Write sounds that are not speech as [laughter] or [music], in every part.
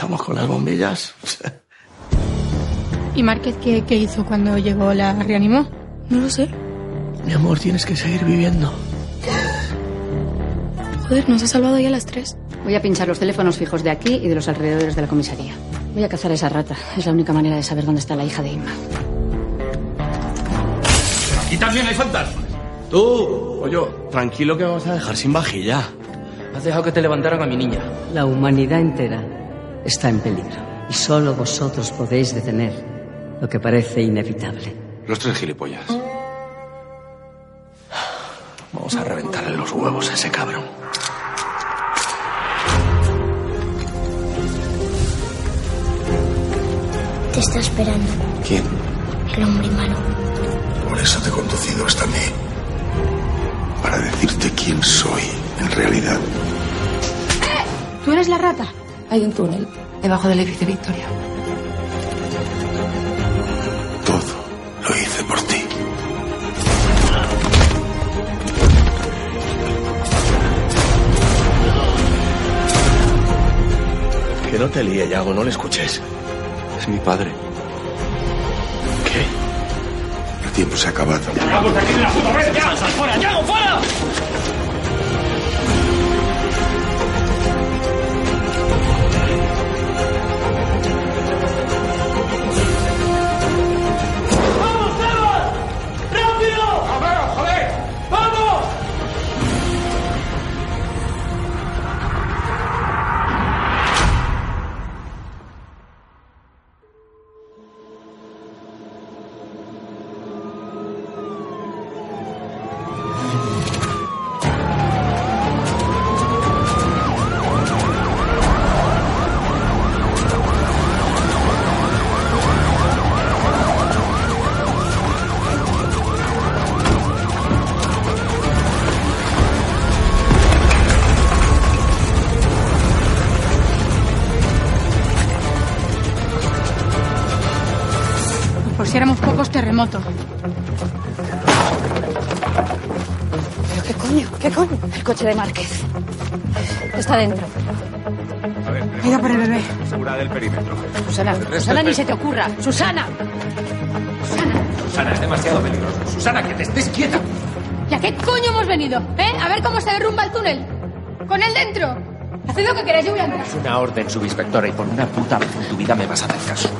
Estamos con las bombillas. [laughs] ¿Y Márquez qué, qué hizo cuando llegó? ¿La reanimó? No lo sé. Mi amor, tienes que seguir viviendo. Joder, nos ha salvado ya a las tres. Voy a pinchar los teléfonos fijos de aquí y de los alrededores de la comisaría. Voy a cazar a esa rata. Es la única manera de saber dónde está la hija de Inma. Aquí también hay fantasmas. Tú o yo, tranquilo que vamos a dejar sin vajilla. Has dejado que te levantaran a mi niña. La humanidad entera está en peligro y solo vosotros podéis detener lo que parece inevitable. Los tres gilipollas. Vamos a reventarle los huevos a ese cabrón. Te está esperando ¿Quién? el hombre malo. Por eso te he conducido hasta mí. Para decirte quién soy en realidad. ¿Tú eres la rata? Hay un túnel debajo del edificio Victoria. Todo lo hice por ti. Que no te líe, Yago, no le escuches. Es mi padre. ¿Qué? El tiempo se ha acabado. ¡Vamos de aquí de la puta vez! ¡Ya! ¡Sal fuera! ¡Ya! ¡Fuera! ¿Pero qué coño? ¿Qué coño? El coche de Márquez. Está dentro. A ver, Venga por el bebé. segura del perímetro. Susana, Susana, ni se te ocurra. Susana. Susana, es demasiado peligroso. Susana, que te estés quieta. ¿Y a qué coño hemos venido? ¿Eh? A ver cómo se derrumba el túnel. Con él dentro. Haced lo que queráis, yo voy a entrar. Es una orden, subinspectora, y por una puta vez en tu vida me vas a hacer caso.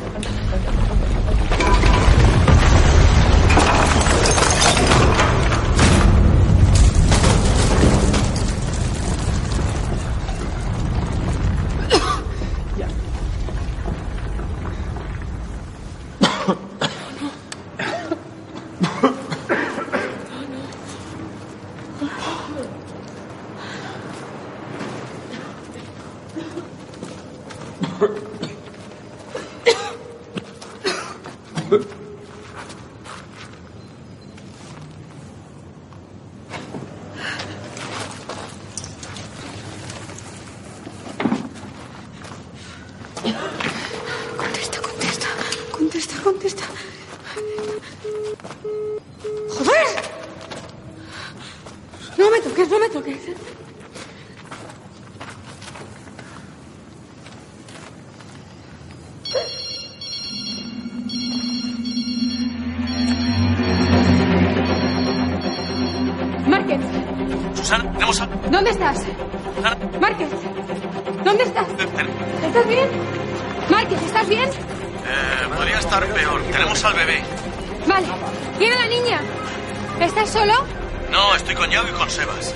¿Estás solo? No, estoy con Yago y con Sebas.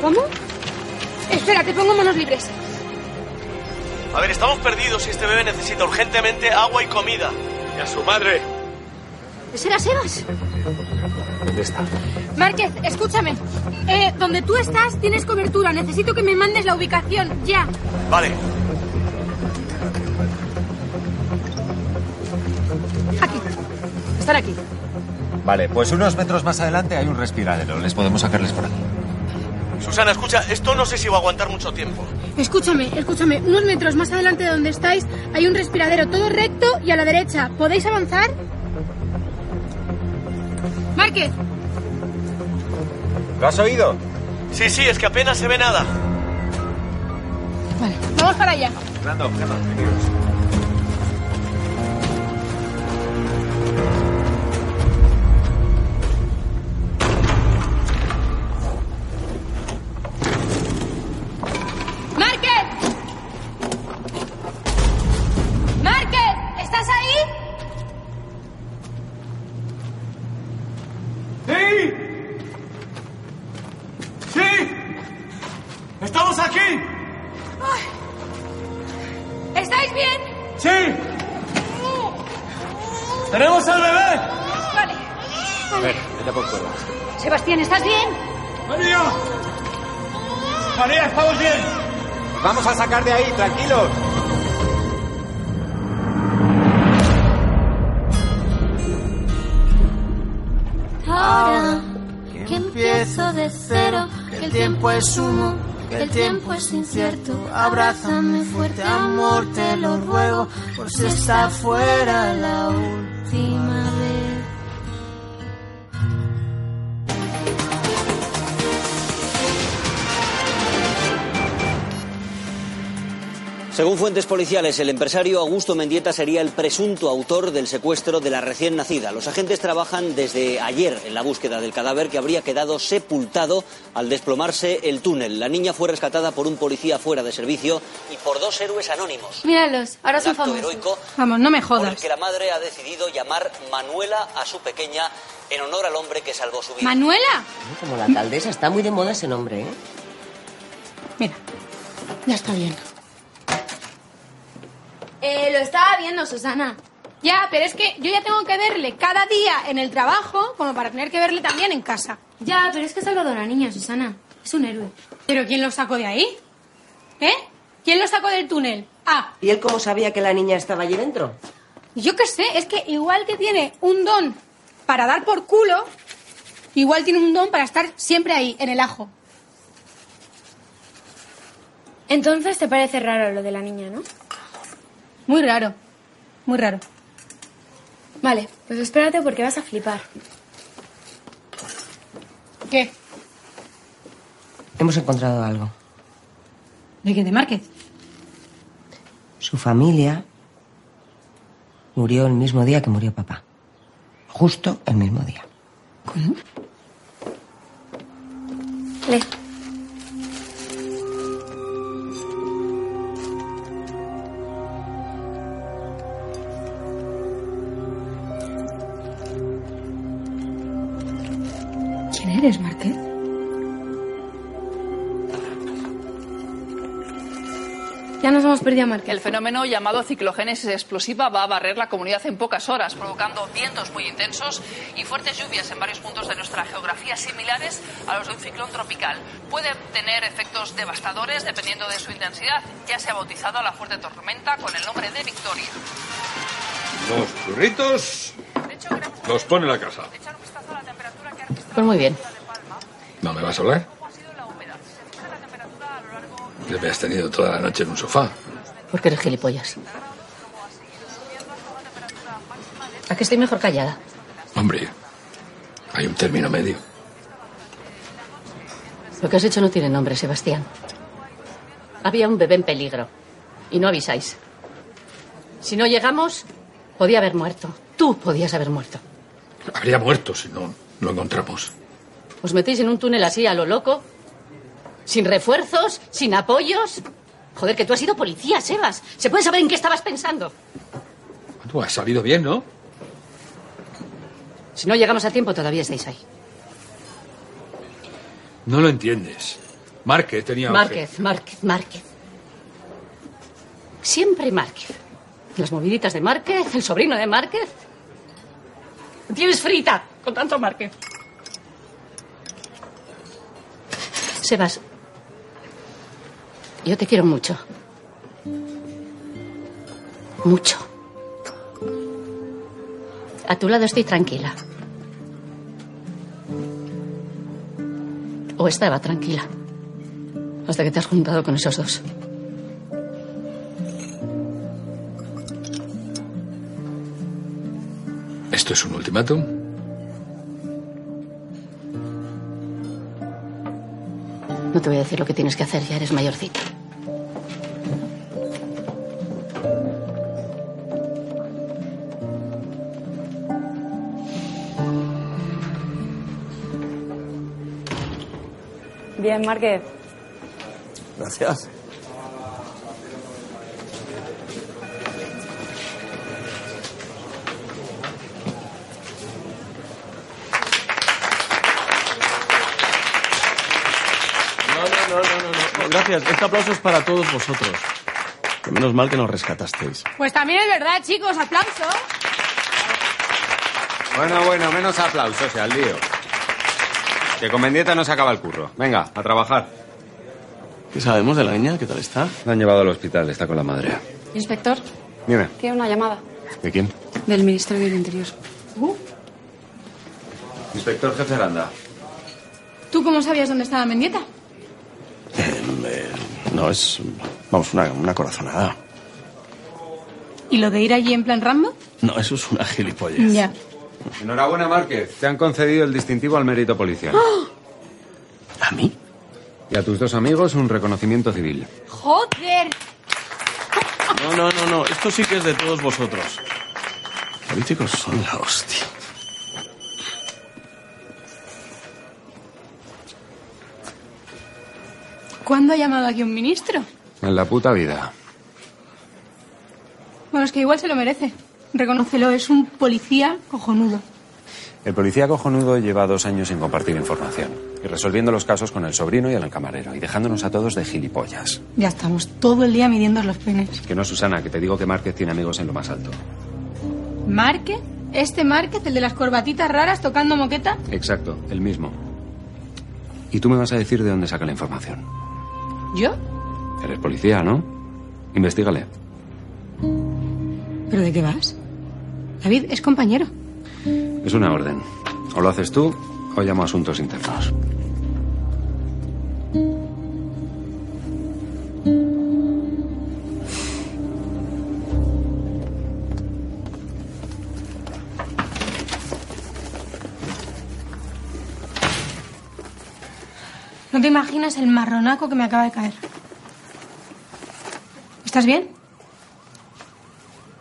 ¿Cómo? Espera, te pongo manos libres. A ver, estamos perdidos y este bebé necesita urgentemente agua y comida. Y a su madre. ¿Ese era Sebas? ¿Dónde está? Márquez, escúchame. Eh, donde tú estás tienes cobertura. Necesito que me mandes la ubicación, ya. Vale. Aquí. Están aquí. Vale, pues unos metros más adelante hay un respiradero. Les podemos sacarles por aquí. Susana, escucha, esto no sé si va a aguantar mucho tiempo. Escúchame, escúchame. Unos metros más adelante de donde estáis hay un respiradero todo recto y a la derecha. ¿Podéis avanzar? Márquez, ¿Lo has oído? Sí, sí, es que apenas se ve nada. Vale, vamos para allá. Fernando. Tiempo es incierto. Abrázame fuerte, amor, te lo ruego, por si está fuera la última Según fuentes policiales, el empresario Augusto Mendieta sería el presunto autor del secuestro de la recién nacida. Los agentes trabajan desde ayer en la búsqueda del cadáver que habría quedado sepultado al desplomarse el túnel. La niña fue rescatada por un policía fuera de servicio y por dos héroes anónimos. Míralos, ahora son famosos. heroico Vamos, no me por el jodas. que la madre ha decidido llamar Manuela a su pequeña en honor al hombre que salvó su vida. ¿Manuela? Como la alcaldesa, está muy de moda ese nombre, ¿eh? Mira, ya está bien. Eh, lo estaba viendo, Susana. Ya, pero es que yo ya tengo que verle cada día en el trabajo como para tener que verle también en casa. Ya, pero es que ha salvado a la niña, Susana. Es un héroe. ¿Pero quién lo sacó de ahí? ¿Eh? ¿Quién lo sacó del túnel? Ah, ¿Y él cómo sabía que la niña estaba allí dentro? yo qué sé, es que igual que tiene un don para dar por culo, igual tiene un don para estar siempre ahí, en el ajo. Entonces te parece raro lo de la niña, ¿no? Muy raro, muy raro. Vale, pues espérate porque vas a flipar. ¿Qué? Hemos encontrado algo. ¿De quién? ¿De Márquez? Su familia murió el mismo día que murió papá. Justo el mismo día. ¿Cómo? Lee. Eres, Márquez? Ya nos hemos perdido a Márquez. El fenómeno llamado ciclogénesis explosiva va a barrer la comunidad en pocas horas, provocando vientos muy intensos y fuertes lluvias en varios puntos de nuestra geografía similares a los de un ciclón tropical. Puede tener efectos devastadores dependiendo de su intensidad. Ya se ha bautizado a la fuerte tormenta con el nombre de Victoria. Los churritos los pone la casa. Pues muy bien. ¿No me vas a hablar? Me has tenido toda la noche en un sofá. Porque eres gilipollas. ¿A que estoy mejor callada? Hombre, hay un término medio. Lo que has hecho no tiene nombre, Sebastián. Había un bebé en peligro. Y no avisáis. Si no llegamos, podía haber muerto. Tú podías haber muerto. Habría muerto si no lo encontramos. Os metéis en un túnel así a lo loco. Sin refuerzos, sin apoyos. Joder, que tú has sido policía, Sebas. ¿Se puede saber en qué estabas pensando? Tú has salido bien, ¿no? Si no llegamos a tiempo, todavía estáis ahí. No lo entiendes. Márquez tenía... Márquez, Márquez, Márquez. Siempre Márquez. Las moviditas de Márquez, el sobrino de Márquez. Tienes frita con tanto Márquez. Sebas, yo te quiero mucho. Mucho. A tu lado estoy tranquila. O estaba tranquila. Hasta que te has juntado con esos dos. ¿Esto es un ultimátum? No te voy a decir lo que tienes que hacer, ya eres mayorcita. Bien, Márquez. Gracias. Gracias. Este aplauso es para todos vosotros. Que menos mal que nos rescatasteis. Pues también es verdad, chicos, aplauso. Bueno, bueno, menos aplausos y al lío. Que con Mendieta no se acaba el curro. Venga, a trabajar. ¿Qué sabemos de la niña? ¿Qué tal está? La han llevado al hospital, está con la madre. Inspector, Dime, tiene una llamada ¿de quién? del Ministerio del Interior. Inspector jefe Aranda. ¿Tú cómo sabías dónde estaba Mendieta? No, es. Vamos, una, una corazonada. ¿Y lo de ir allí en plan Rambo? No, eso es una gilipollez. Ya. Enhorabuena, Márquez. Te han concedido el distintivo al mérito policial. ¿A mí? Y a tus dos amigos un reconocimiento civil. ¡Joder! No, no, no, no. Esto sí que es de todos vosotros. Políticos son la hostia. ¿Cuándo ha llamado aquí un ministro? En la puta vida. Bueno, es que igual se lo merece. Reconócelo, es un policía cojonudo. El policía cojonudo lleva dos años sin compartir información y resolviendo los casos con el sobrino y el camarero y dejándonos a todos de gilipollas. Ya estamos todo el día midiendo los penes. Que no, Susana, que te digo que Márquez tiene amigos en lo más alto. ¿Márquez? ¿Este Márquez, el de las corbatitas raras tocando moqueta? Exacto, el mismo. Y tú me vas a decir de dónde saca la información. ¿Yo? Eres policía, ¿no? Investígale. ¿Pero de qué vas? David, es compañero. Es una orden. O lo haces tú o llamo a asuntos internos. Imaginas el marronaco que me acaba de caer. ¿Estás bien?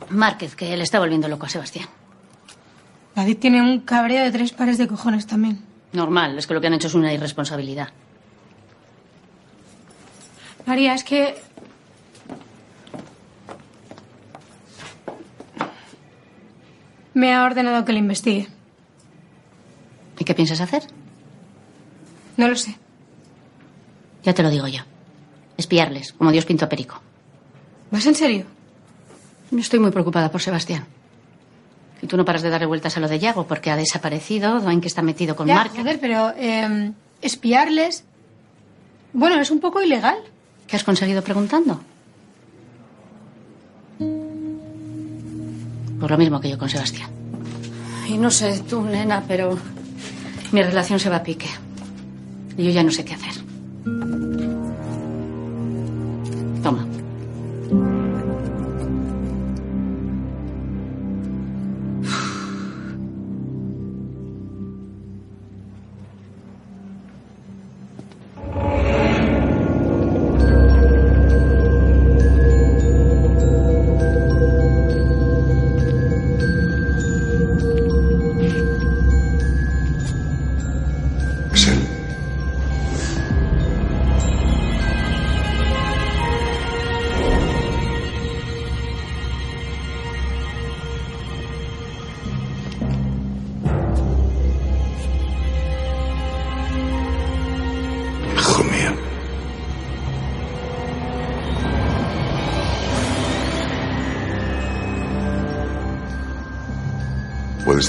Márquez, que le está volviendo loco a Sebastián. David tiene un cabreo de tres pares de cojones también. Normal, es que lo que han hecho es una irresponsabilidad. María, es que... Me ha ordenado que le investigue. ¿Y qué piensas hacer? No lo sé. Ya te lo digo yo. Espiarles, como Dios pintó a Perico. ¿Vas en serio? Yo estoy muy preocupada por Sebastián. Y tú no paras de darle vueltas a lo de Yago porque ha desaparecido, Dwayne que está metido con Ya, Mark. joder, pero eh, espiarles... Bueno, es un poco ilegal. ¿Qué has conseguido preguntando? Por lo mismo que yo con Sebastián. Y no sé tú, nena, pero mi relación se va a pique. Y yo ya no sé qué hacer. Toma.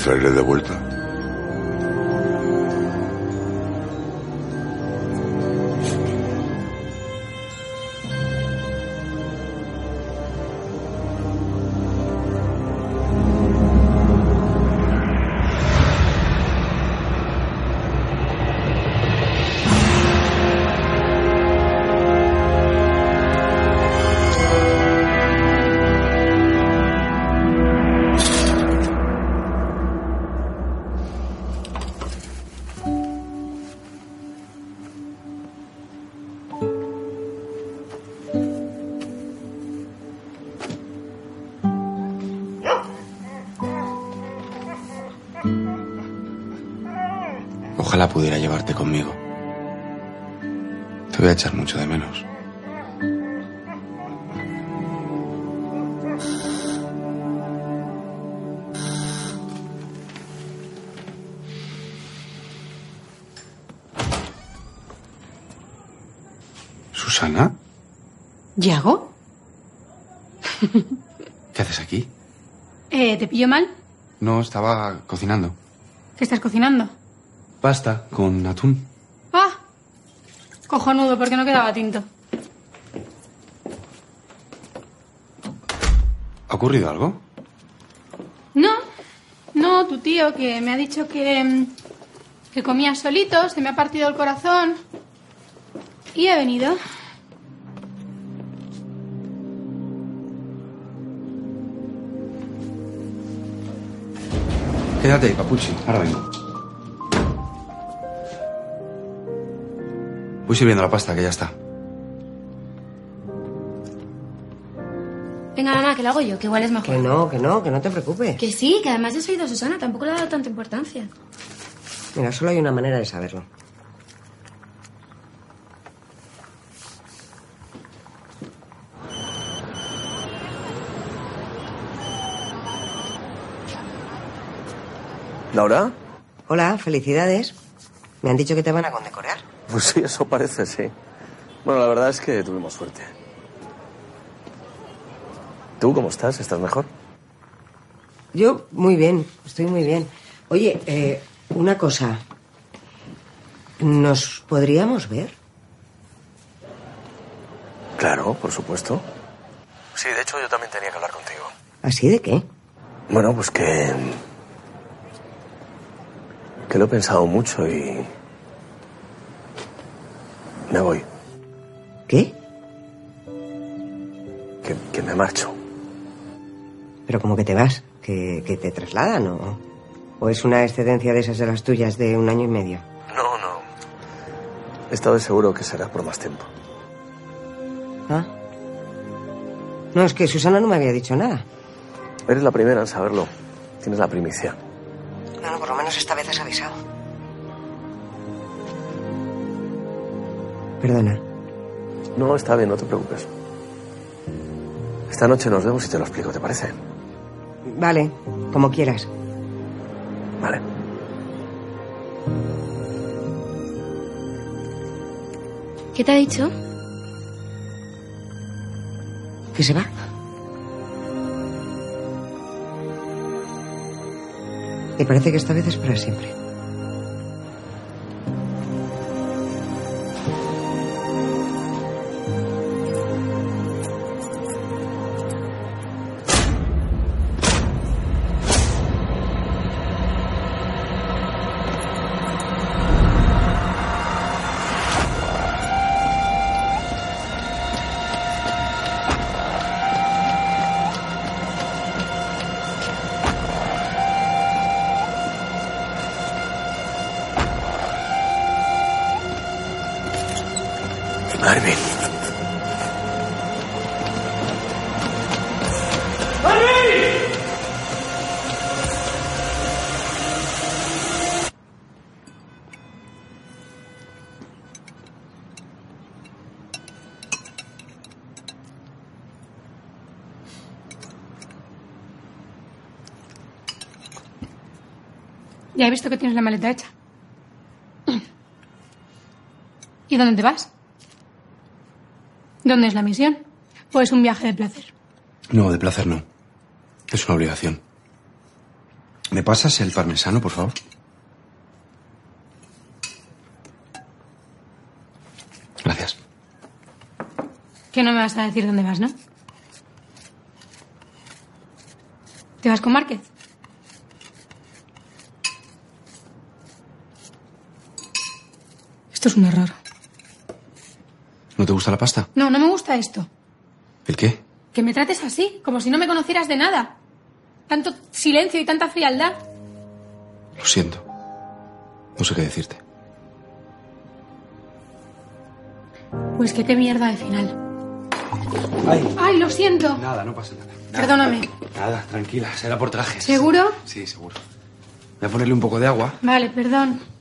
¿Puedes traerle de vuelta? Mucho de menos. ¿Susana? ¿Yago? ¿Qué haces aquí? Eh, ¿Te pillo mal? No, estaba cocinando. ¿Qué estás cocinando? Pasta con atún. Cojonudo, porque no quedaba tinto. ¿Ha ocurrido algo? No, no, tu tío que me ha dicho que, mm, que comía solito, se me ha partido el corazón. Y he venido. Quédate papuchi. Ahora vengo. Voy sirviendo la pasta, que ya está. Venga, mamá, que lo hago yo, que igual es mejor. Que no, que no, que no te preocupes. Que sí, que además he oído a Susana, tampoco le ha dado tanta importancia. Mira, solo hay una manera de saberlo. ¿Laura? Hola, felicidades. Me han dicho que te van a condecorar. Pues sí, eso parece, sí. Bueno, la verdad es que tuvimos suerte. ¿Tú cómo estás? ¿Estás mejor? Yo, muy bien, estoy muy bien. Oye, eh, una cosa. ¿Nos podríamos ver? Claro, por supuesto. Sí, de hecho yo también tenía que hablar contigo. ¿Así de qué? Bueno, pues que... Que lo he pensado mucho y... Me voy. ¿Qué? Que, que me marcho. Pero como que te vas, que, que te trasladan o... ¿O es una excedencia de esas de las tuyas de un año y medio? No, no. He estado seguro que será por más tiempo. ¿Ah? No, es que Susana no me había dicho nada. Eres la primera en saberlo. Tienes la primicia. Bueno, por lo menos esta vez has avisado. Perdona. No, está bien, no te preocupes. Esta noche nos vemos y te lo explico, ¿te parece? Vale, como quieras. Vale. ¿Qué te ha dicho? ¿Que se va? Y parece que esta vez es para siempre. Ya he visto que tienes la maleta hecha. ¿Y dónde te vas? ¿Dónde es la misión? ¿O es un viaje de placer? No, de placer no. Es una obligación. ¿Me pasas el parmesano, por favor? Gracias. Que no me vas a decir dónde vas, ¿no? ¿Te vas con Márquez? Esto es un error. ¿No te gusta la pasta? No, no me gusta esto. ¿El qué? Que me trates así, como si no me conocieras de nada. Tanto silencio y tanta frialdad. Lo siento. No sé qué decirte. Pues que qué mierda de final. Ay. Ay, lo siento. Nada, no pasa nada. Perdóname. Nada, tranquila, será por trajes. ¿Seguro? Sí, seguro. Voy a ponerle un poco de agua. Vale, perdón.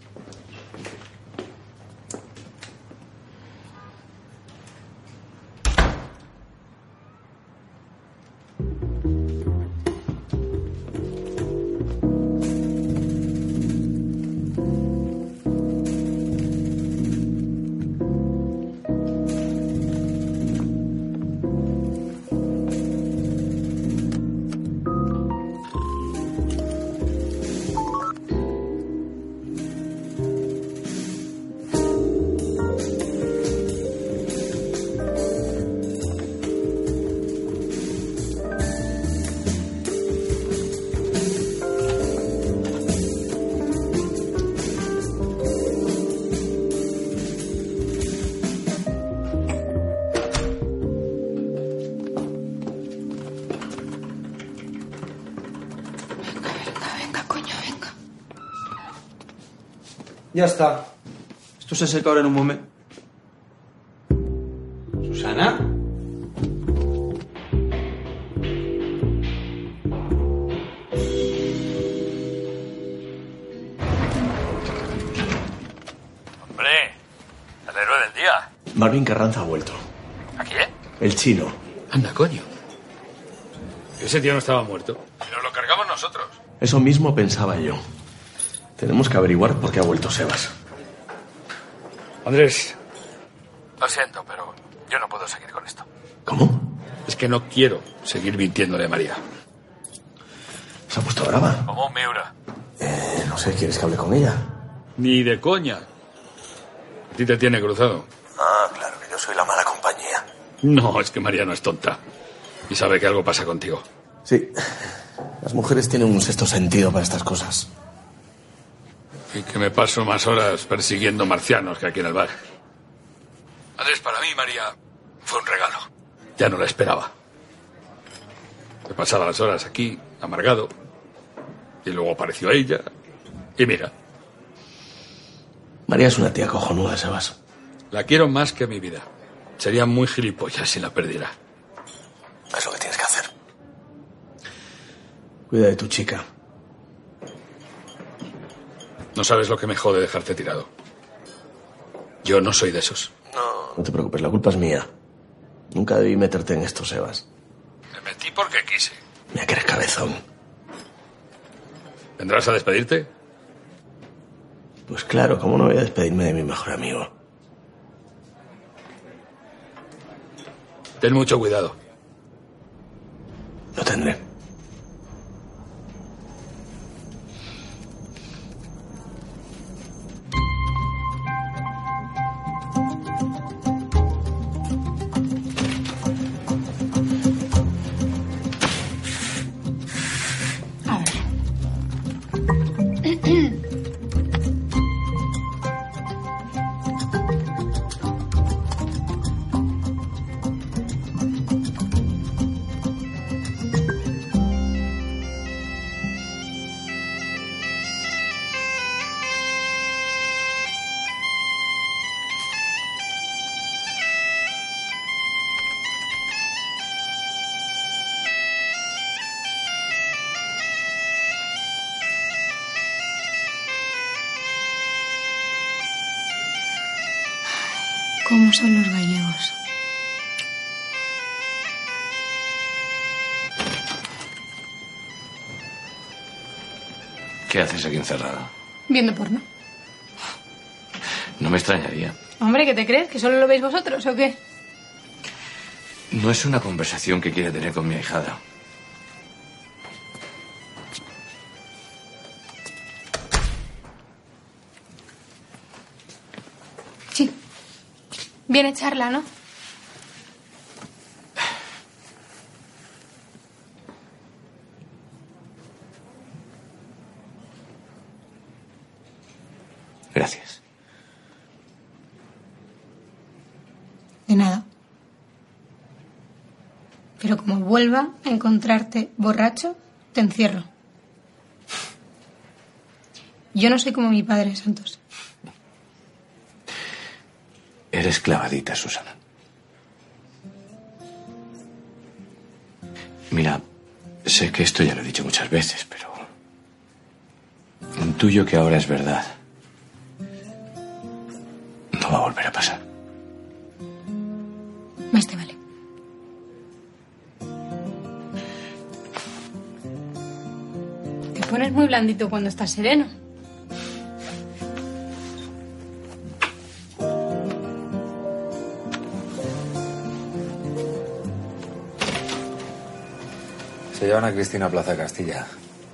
Ya está. Esto se seca ahora en un momento. ¿Susana? Hombre, el héroe del día. Marvin Carranza ha vuelto. ¿A quién? El chino. Anda, coño. Ese tío no estaba muerto. Y nos lo cargamos nosotros. Eso mismo pensaba yo. Tenemos que averiguar por qué ha vuelto Sebas. Andrés, lo siento, pero yo no puedo seguir con esto. ¿Cómo? Es que no quiero seguir mintiéndole a María. ¿Se ha puesto brava? Como un Miura. Eh, no sé, ¿quieres que hable con ella? Ni de coña. A ti te tiene cruzado. Ah, claro, que yo soy la mala compañía. No, es que María no es tonta. Y sabe que algo pasa contigo. Sí. Las mujeres tienen un sexto sentido para estas cosas. Y que me paso más horas persiguiendo marcianos que aquí en el bar. Andrés, para mí, María, fue un regalo. Ya no la esperaba. He pasado las horas aquí, amargado. Y luego apareció ella. Y mira, María es una tía cojonuda, Sebas. la quiero más que mi vida. Sería muy gilipollas si la perdiera. Es lo que tienes que hacer. Cuida de tu chica. No sabes lo que me jode dejarte tirado. Yo no soy de esos. No. No te preocupes, la culpa es mía. Nunca debí meterte en esto, Sebas. Me metí porque quise. Mira que eres cabezón. ¿Vendrás a despedirte? Pues claro, ¿cómo no voy a despedirme de mi mejor amigo? Ten mucho cuidado. Lo tendré. ¿Cómo son los gallegos? ¿Qué haces aquí encerrada? Viendo porno. No me extrañaría. Hombre, ¿qué te crees? ¿Que solo lo veis vosotros o qué? No es una conversación que quiere tener con mi ahijada. Viene charla, ¿no? Gracias. De nada. Pero como vuelva a encontrarte borracho, te encierro. Yo no soy como mi padre, Santos. Eres clavadita, Susana. Mira, sé que esto ya lo he dicho muchas veces, pero intuyo que ahora es verdad. No va a volver a pasar. Más te vale. Te pones muy blandito cuando estás sereno. Llevan a Cristina Plaza Castilla,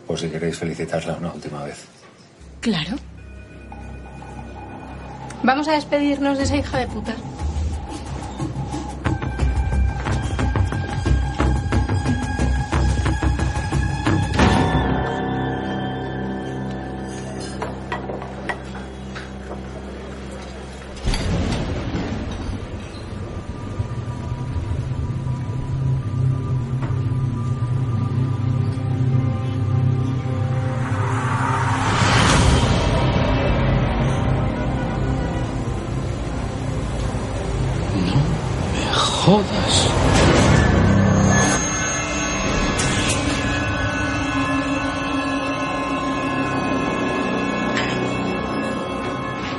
por si queréis felicitarla una última vez. Claro. Vamos a despedirnos de esa hija de puta. Jodas.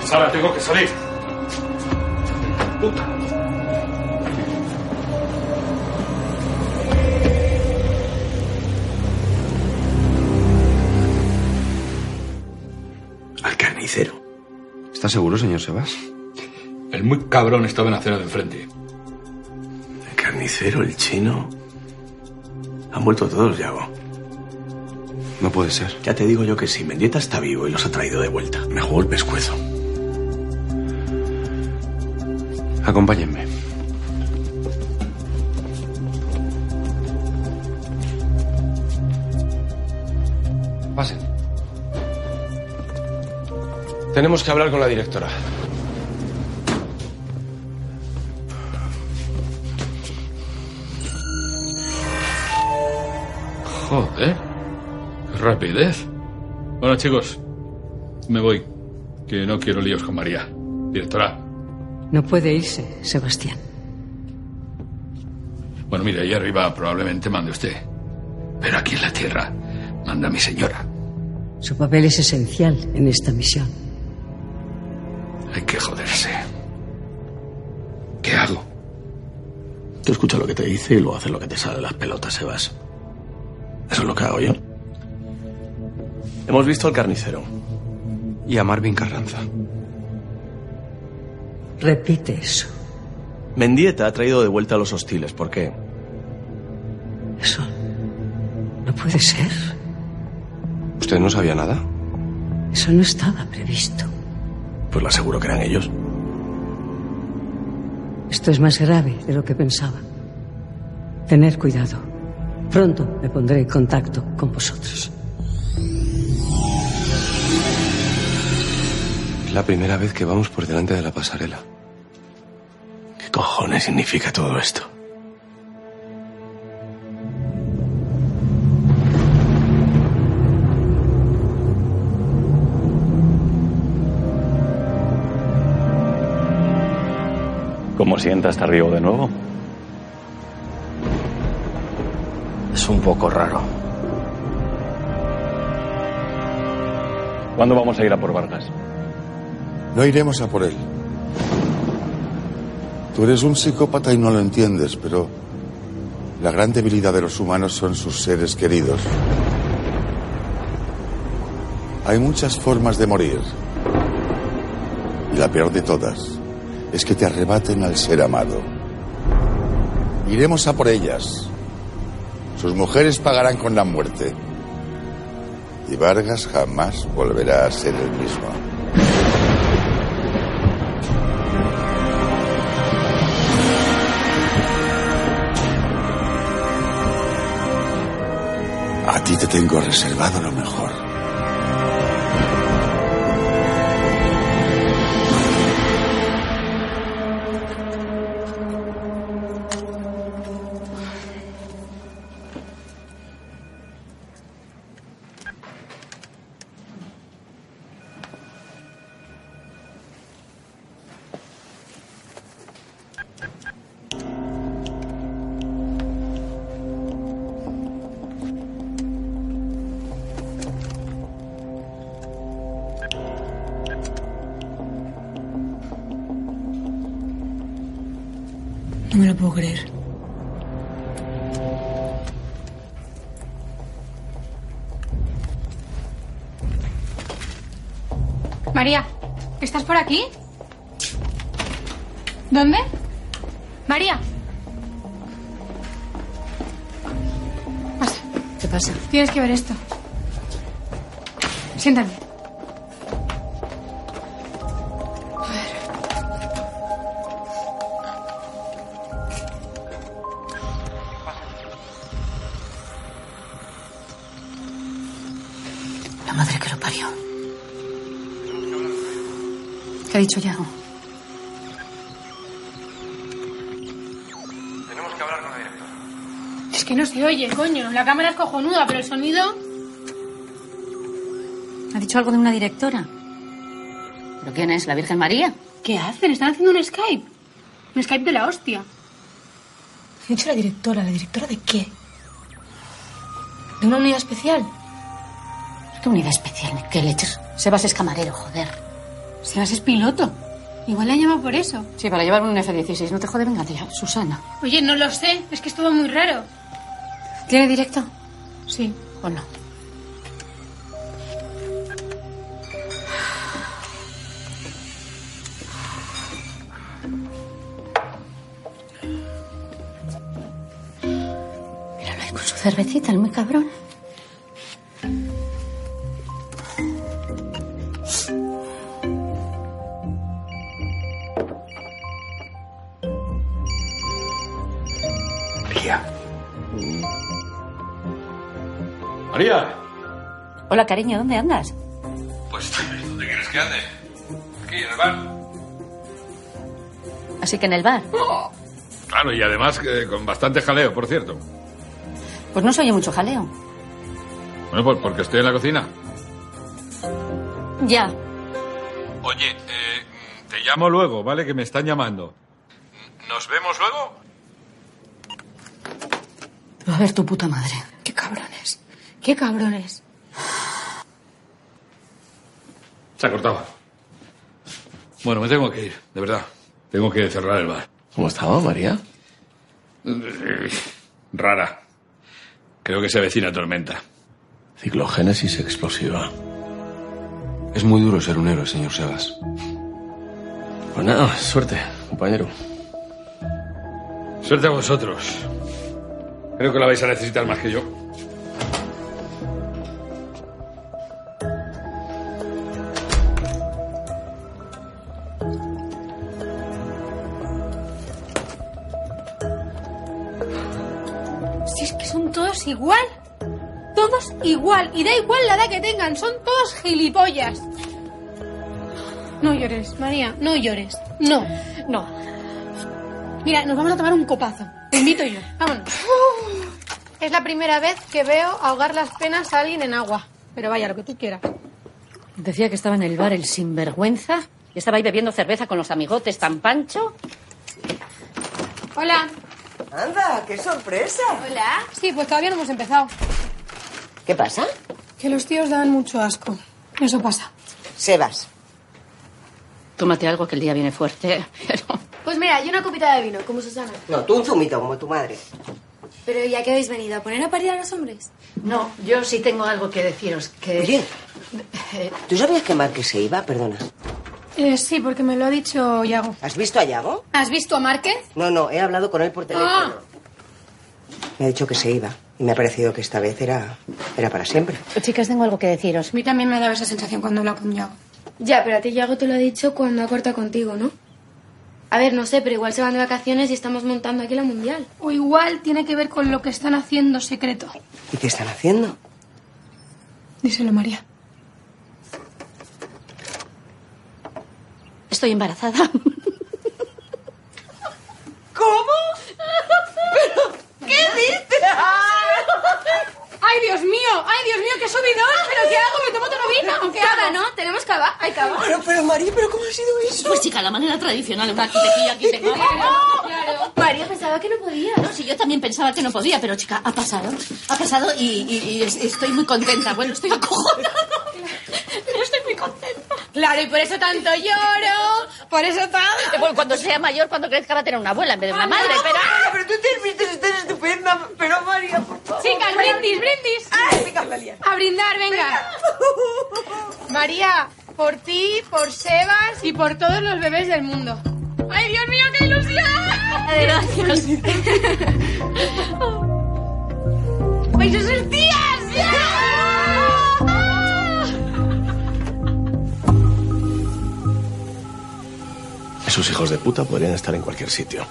Sara, tengo que salir. Puta. Al carnicero. ¿Está seguro, señor Sebas? El muy cabrón estaba en la acera de enfrente. El carnicero, el chino. Han vuelto todos, Yago. No puede ser. Ya te digo yo que sí, Mendieta está vivo y los ha traído de vuelta. Me jugó el pescuezo. Acompáñenme. Pasen. Tenemos que hablar con la directora. Joder. Qué rapidez. Bueno, chicos, me voy. Que no quiero líos con María. Directora. No puede irse, Sebastián. Bueno, mire, ahí arriba probablemente mande usted. Pero aquí en la tierra manda mi señora. Su papel es esencial en esta misión. Hay que joderse. ¿Qué hago? Tú escucha lo que te dice y luego haces lo que te sale de las pelotas, Sebas. Eso es lo que hago yo. Hemos visto al carnicero. Y a Marvin Carranza. Repite eso. Mendieta ha traído de vuelta a los hostiles. ¿Por qué? Eso no puede ser. ¿Usted no sabía nada? Eso no estaba previsto. Pues le aseguro que eran ellos. Esto es más grave de lo que pensaba. Tener cuidado. Pronto me pondré en contacto con vosotros. Es la primera vez que vamos por delante de la pasarela. ¿Qué cojones significa todo esto? ¿Cómo sienta estar vivo de nuevo? Es un poco raro. ¿Cuándo vamos a ir a por Vargas? No iremos a por él. Tú eres un psicópata y no lo entiendes, pero la gran debilidad de los humanos son sus seres queridos. Hay muchas formas de morir. Y la peor de todas es que te arrebaten al ser amado. Iremos a por ellas. Sus mujeres pagarán con la muerte. Y Vargas jamás volverá a ser el mismo. A ti te tengo reservado lo mejor. Aquí? ¿Dónde? María. Pasa. ¿Qué pasa? Tienes que ver esto. Siéntate. Ha dicho Yago? Tenemos que hablar con la directora. Es que no se oye, coño. La cámara es cojonuda, pero el sonido. ¿Ha dicho algo de una directora? ¿Pero quién es? ¿La Virgen María? ¿Qué hacen? Están haciendo un Skype. Un Skype de la hostia. He dicho la directora. ¿La directora de qué? ¿De una unidad especial? ¿Qué unidad especial? ¿Qué leches? Sebas es camarero, joder. Sebas es piloto. Igual la han llamado por eso. Sí, para llevar un F-16. No te jode, venga, tía. Susana. Oye, no lo sé. Es que es todo muy raro. ¿Tiene directo? Sí. ¿O no? Míralo ahí con su cervecita, el muy cabrón. Hola, cariño, ¿dónde andas? Pues, ¿dónde quieres que ande? Aquí, en el bar. Así que en el bar. Claro, y además eh, con bastante jaleo, por cierto. Pues no se oye mucho jaleo. Bueno, pues porque estoy en la cocina. Ya. Oye, eh, te llamo luego, ¿vale? Que me están llamando. ¿Nos vemos luego? Va a ver tu puta madre. Qué cabrones. Qué cabrones. Se ha cortado. Bueno, me tengo que ir, de verdad. Tengo que cerrar el bar. ¿Cómo estaba, María? Eh, Rara. Creo que se avecina tormenta. Ciclogénesis explosiva. Es muy duro ser un héroe, señor Sebas. Pues nada, suerte, compañero. Suerte a vosotros. Creo que la vais a necesitar más que yo. Igual. Todos igual. Y da igual la edad que tengan. Son todos gilipollas. No llores, María. No llores. No. No. Mira, nos vamos a tomar un copazo. Te invito yo. Vámonos. Es la primera vez que veo ahogar las penas a alguien en agua. Pero vaya, lo que tú quieras. Decía que estaba en el bar el sinvergüenza. Y estaba ahí bebiendo cerveza con los amigotes tan pancho. Hola. Anda, qué sorpresa. Hola. Sí, pues todavía no hemos empezado. ¿Qué pasa? Que los tíos dan mucho asco. Eso pasa. Sebas. Tómate algo que el día viene fuerte. Pero... Pues mira, y una copita de vino, como Susana. No, tú un zumito como tu madre. Pero ya que habéis venido a poner a parir a los hombres. No, yo sí tengo algo que deciros. Que... Oye, ¿tú sabías que Márquez se iba? Perdona. Eh, sí, porque me lo ha dicho Yago. ¿Has visto a Yago? ¿Has visto a Márquez? No, no, he hablado con él por teléfono. Ah. Me ha dicho que se iba. Y me ha parecido que esta vez era, era para siempre. Chicas, tengo algo que deciros. A mí también me ha dado esa sensación cuando he hablado con Yago. Ya, pero a ti Yago te lo ha dicho cuando ha cortado contigo, ¿no? A ver, no sé, pero igual se van de vacaciones y estamos montando aquí la mundial. O igual tiene que ver con lo que están haciendo secreto. ¿Y qué están haciendo? Díselo, María. Estoy embarazada. ¿Cómo? ¿Qué dices? ¡Ay, Dios mío! ¡Ay, Dios mío! ¡Qué subidón! ¿Pero qué hago? ¿Me tomo tonovina o qué Cava, hago? ¿no? Tenemos cava. Hay cava. Pero, pero María, ¿pero cómo ha sido eso? Pues chica, la manera tradicional, una quitequilla, quitequilla. Claro. María pensaba que no podía. No, sí, yo también pensaba que no podía, pero chica, ha pasado. Ha pasado y, y- y es- estoy muy contenta. Bueno, estoy acojonada. Pero estoy muy contenta. Claro, y por eso tanto lloro. Por eso tanto. Bueno, cuando sea mayor, cuando crezca, va a tener una abuela en vez de una madre, pero... Ah, pero tú te vistes, estás estupenda. Pero María, por favor. Chicas, brindis, brindis. Ay, venga, María. A brindar, venga. [laughs] María, por ti, por Sebas y por todos los bebés del mundo. ¡Ay, Dios mío, qué ilusión! Gracias. ¡Vais a ser tías! Esos hijos de puta podrían estar en cualquier sitio.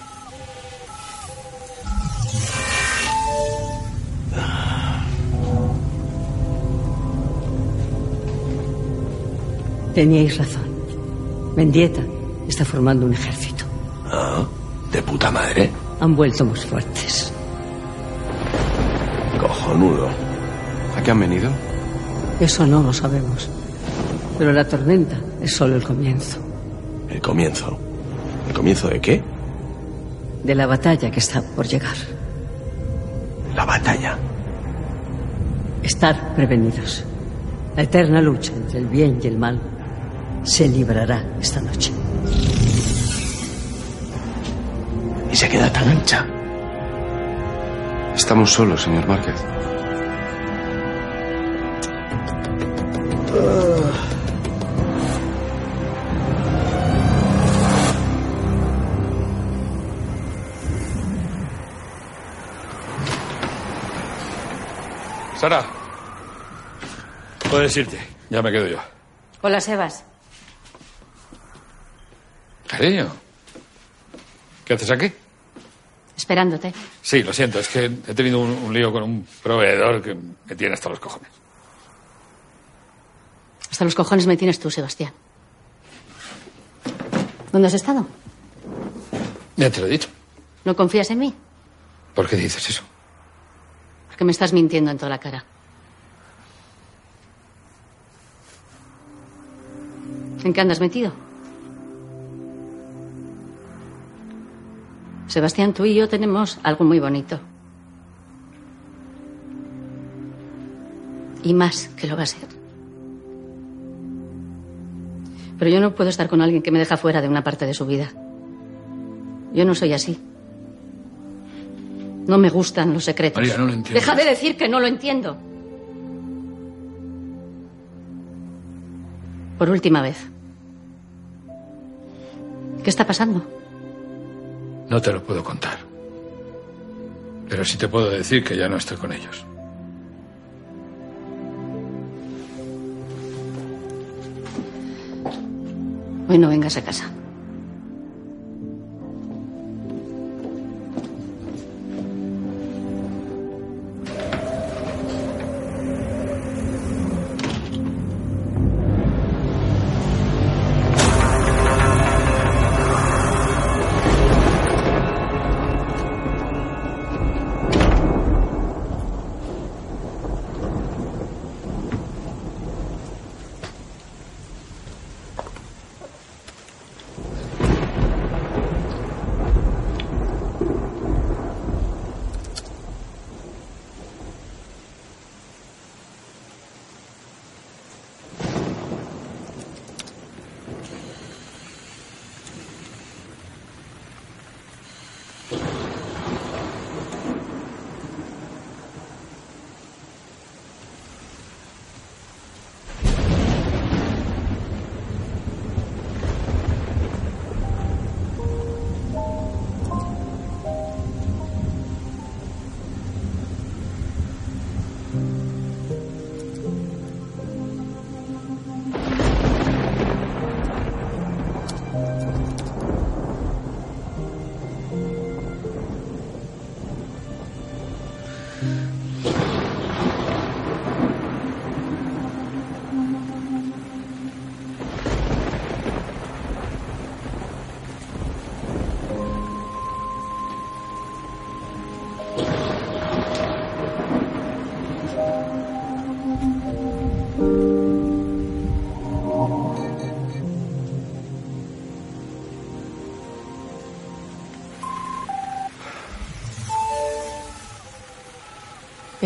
Teníais razón. Mendieta está formando un ejército. Ah, de puta madre. Han vuelto más fuertes. Cojonudo. ¿A qué han venido? Eso no lo sabemos. Pero la tormenta es solo el comienzo El comienzo. ¿El comienzo de qué? de la batalla que está por llegar. La batalla. Estar prevenidos. La eterna lucha entre el bien y el mal se librará esta noche. Y se queda tan ancha. Estamos solos, señor Márquez. Sara, puedes irte. Ya me quedo yo. Hola, Sebas. Cariño. ¿Qué haces aquí? Esperándote. Sí, lo siento, es que he tenido un, un lío con un proveedor que me tiene hasta los cojones. Hasta los cojones me tienes tú, Sebastián. ¿Dónde has estado? Ya te lo he dicho. ¿No confías en mí? ¿Por qué dices eso? Porque me estás mintiendo en toda la cara. ¿En qué andas metido? Sebastián, tú y yo tenemos algo muy bonito. Y más que lo va a ser. Pero yo no puedo estar con alguien que me deja fuera de una parte de su vida. Yo no soy así. No me gustan los secretos. María, no lo entiendo. Deja de decir que no lo entiendo. Por última vez. ¿Qué está pasando? No te lo puedo contar. Pero sí te puedo decir que ya no estoy con ellos. Hoy no vengas a casa.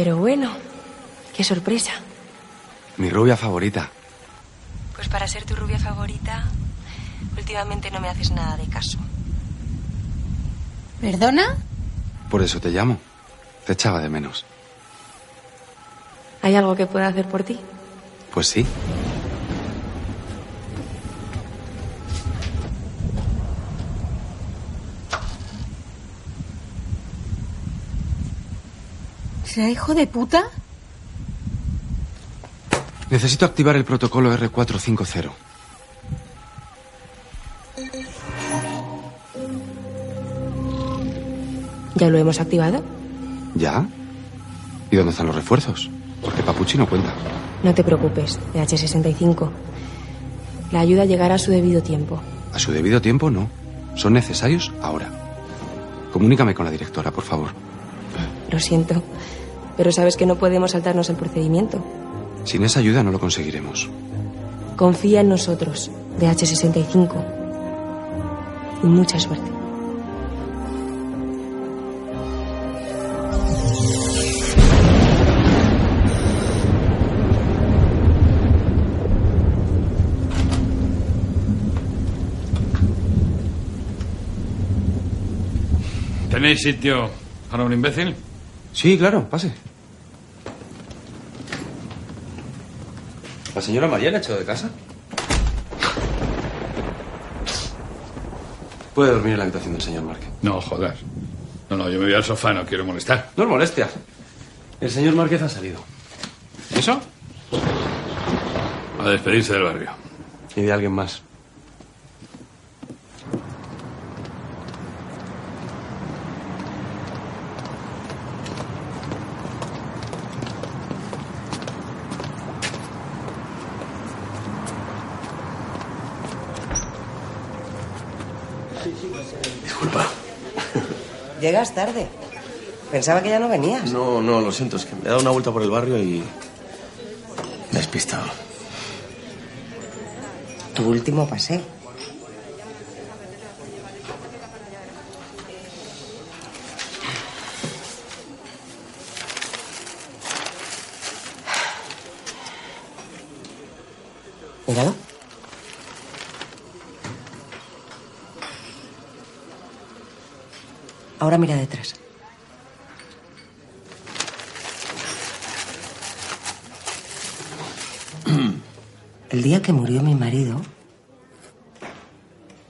Pero bueno, qué sorpresa. Mi rubia favorita. Pues para ser tu rubia favorita, últimamente no me haces nada de caso. ¿Perdona? Por eso te llamo. Te echaba de menos. ¿Hay algo que pueda hacer por ti? Pues sí. ¿Será hijo de puta? Necesito activar el protocolo R450. ¿Ya lo hemos activado? ¿Ya? ¿Y dónde están los refuerzos? Porque Papuchi no cuenta. No te preocupes, DH65. La ayuda llegará a su debido tiempo. A su debido tiempo, no. Son necesarios ahora. Comunícame con la directora, por favor. Lo siento, pero sabes que no podemos saltarnos el procedimiento. Sin esa ayuda no lo conseguiremos. Confía en nosotros, DH65. Y mucha suerte. ¿Tenéis sitio para un imbécil? Sí, claro, pase. ¿La señora María le ha echado de casa? Puede dormir en la habitación del señor Márquez. No, joder. No, no, yo me voy al sofá, no quiero molestar. No es molestia. El señor Márquez ha salido. ¿Eso? A despedirse del barrio. Y de alguien más. Llegas tarde. Pensaba que ya no venías. No, no, lo siento, es que me he dado una vuelta por el barrio y. Me he despistado. Tu último paseo. Míralo. Ahora mira detrás. [clears throat] El día que murió mi marido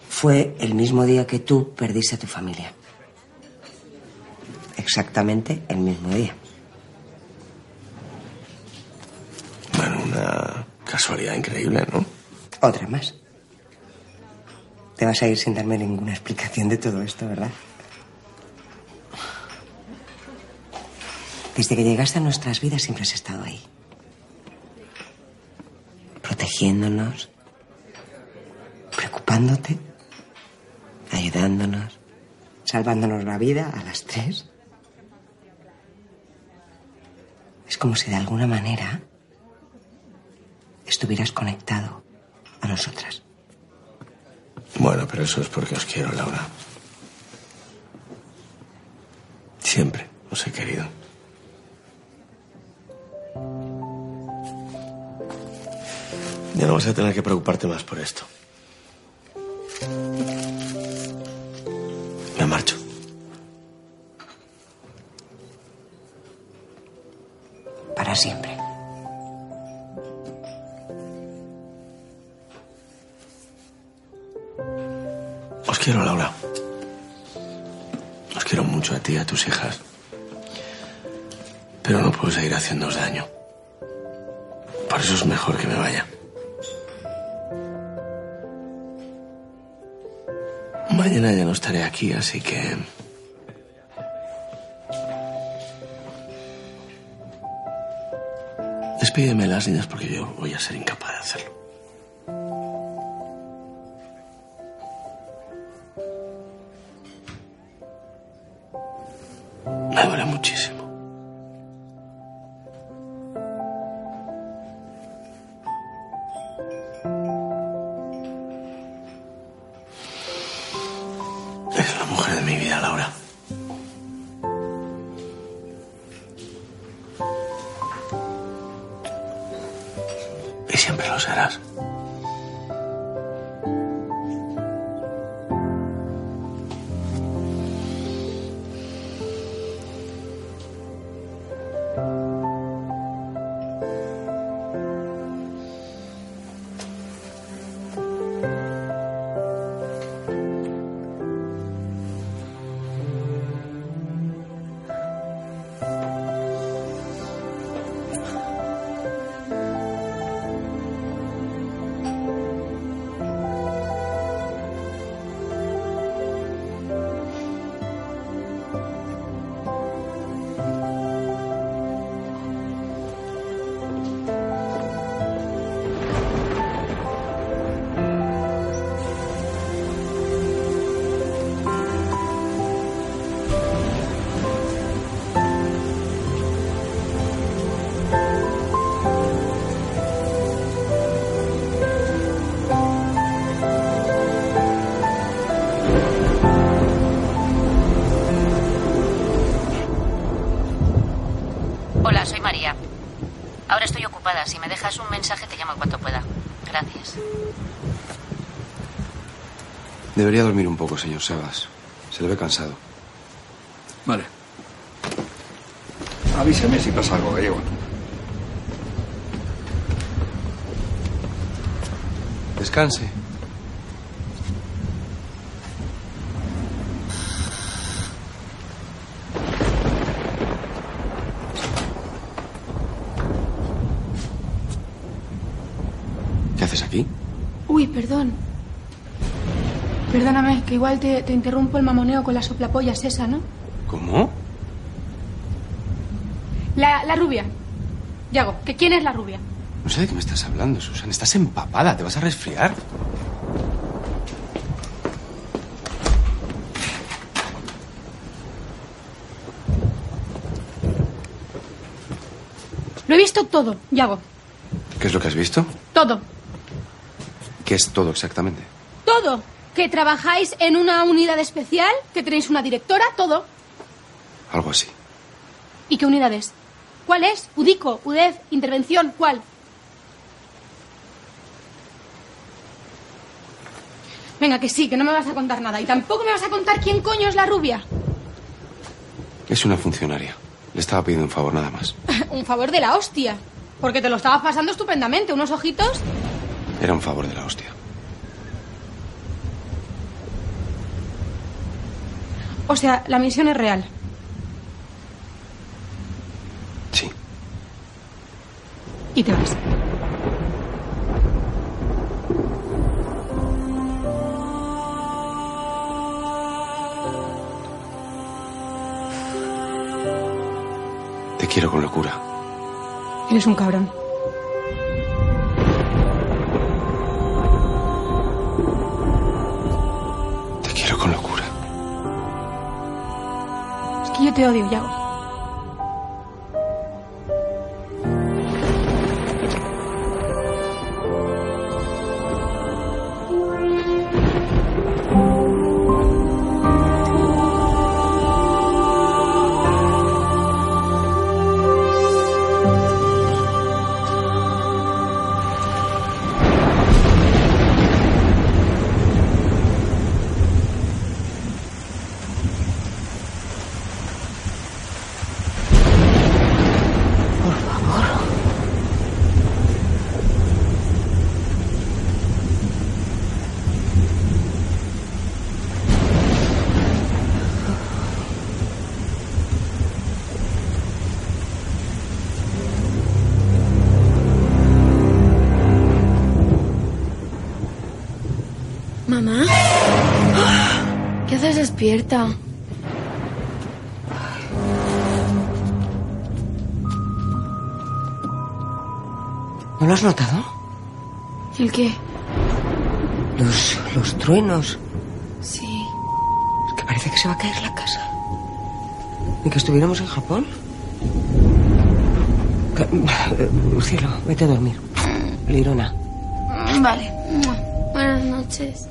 fue el mismo día que tú perdiste a tu familia. Exactamente el mismo día. Bueno, una casualidad increíble, ¿no? Otra más. Te vas a ir sin darme ninguna explicación de todo esto, ¿verdad? Desde que llegaste a nuestras vidas siempre has estado ahí. Protegiéndonos, preocupándote, ayudándonos, salvándonos la vida a las tres. Es como si de alguna manera estuvieras conectado a nosotras. Bueno, pero eso es porque os quiero, Laura. Siempre os he querido. Ya no vas a tener que preocuparte más por esto. Me marcho. Para siempre. Os quiero, Laura. Os quiero mucho a ti y a tus hijas. Pero no puedo seguir haciéndoos daño. Por eso es mejor que me vaya. Mañana ya no estaré aquí, así que... Despídeme las niñas porque yo voy a ser incapaz de hacerlo. Debería dormir un poco, señor Sebas. Se le ve cansado. Vale. Avíseme si pasa algo, gallego. Descanse. ¿Qué haces aquí? Uy, perdón. Perdóname, que igual te, te interrumpo el mamoneo con la soplapollas esa, ¿no? ¿Cómo? La, la rubia. Yago, ¿que quién es la rubia? No sé de qué me estás hablando, Susan. Estás empapada. ¿Te vas a resfriar? Lo he visto todo, Yago. ¿Qué es lo que has visto? Todo. ¿Qué es todo exactamente? Todo. Que trabajáis en una unidad especial, que tenéis una directora, todo. Algo así. ¿Y qué unidad es? ¿Cuál es? ¿UDICO? ¿UDEF? ¿Intervención? ¿Cuál? Venga, que sí, que no me vas a contar nada. Y tampoco me vas a contar quién coño es la rubia. Es una funcionaria. Le estaba pidiendo un favor nada más. [laughs] un favor de la hostia. Porque te lo estabas pasando estupendamente. Unos ojitos. Era un favor de la hostia. O sea, la misión es real. Sí. Y te vas. Te quiero con locura. Eres un cabrón. Es que yo te despierta? ¿No lo has notado? ¿El qué? Los, los truenos. Sí. Es que parece que se va a caer la casa. ¿Y que estuviéramos en Japón? Eh, Cielo, vete a dormir. Lirona. Vale. Buenas noches.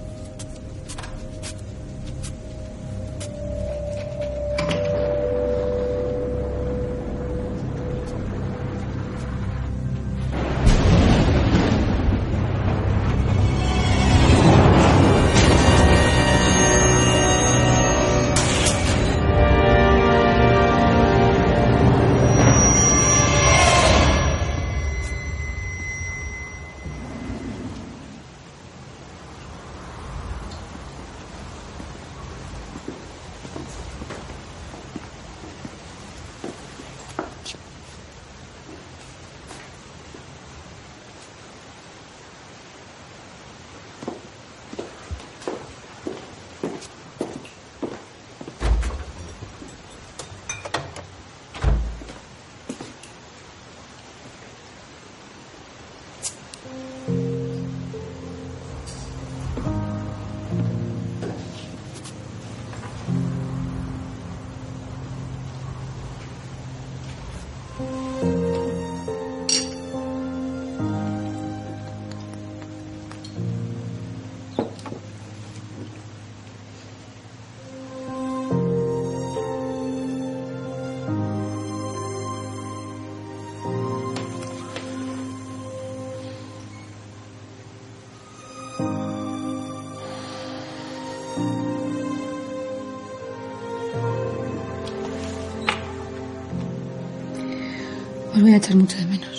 Voy a echar mucho de menos.